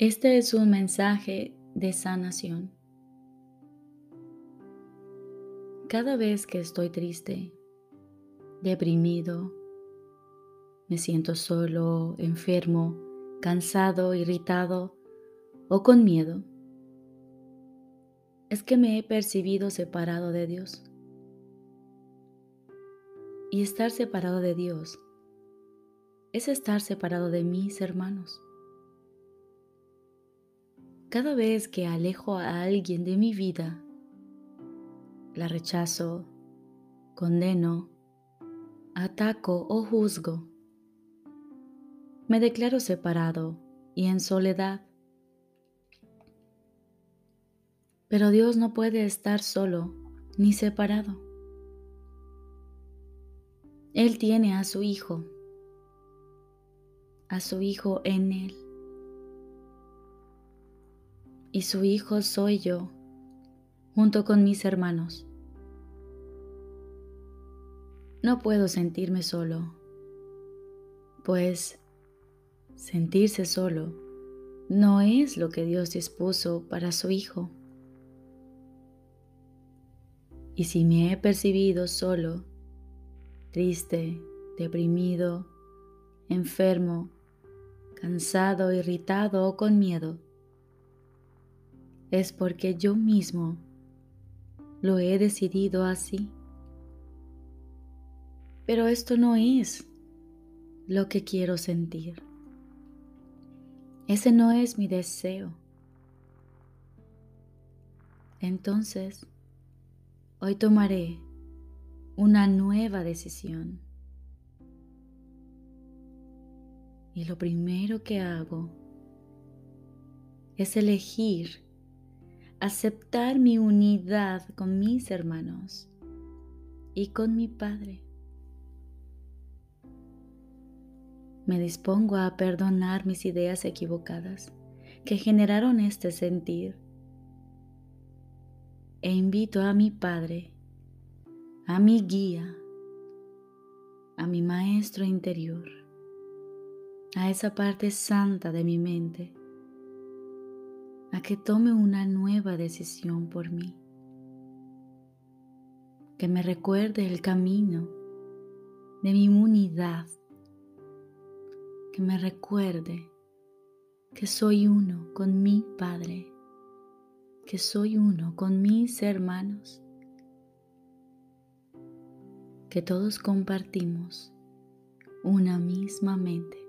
Este es un mensaje de sanación. Cada vez que estoy triste, deprimido, me siento solo, enfermo, cansado, irritado o con miedo, es que me he percibido separado de Dios. Y estar separado de Dios es estar separado de mis hermanos. Cada vez que alejo a alguien de mi vida, la rechazo, condeno, ataco o juzgo, me declaro separado y en soledad. Pero Dios no puede estar solo ni separado. Él tiene a su Hijo, a su Hijo en Él y su hijo soy yo, junto con mis hermanos. No puedo sentirme solo, pues sentirse solo no es lo que Dios dispuso para su hijo. Y si me he percibido solo, triste, deprimido, enfermo, cansado, irritado o con miedo, es porque yo mismo lo he decidido así. Pero esto no es lo que quiero sentir. Ese no es mi deseo. Entonces, hoy tomaré una nueva decisión. Y lo primero que hago es elegir aceptar mi unidad con mis hermanos y con mi Padre. Me dispongo a perdonar mis ideas equivocadas que generaron este sentir e invito a mi Padre, a mi guía, a mi Maestro interior, a esa parte santa de mi mente a que tome una nueva decisión por mí, que me recuerde el camino de mi unidad, que me recuerde que soy uno con mi Padre, que soy uno con mis hermanos, que todos compartimos una misma mente.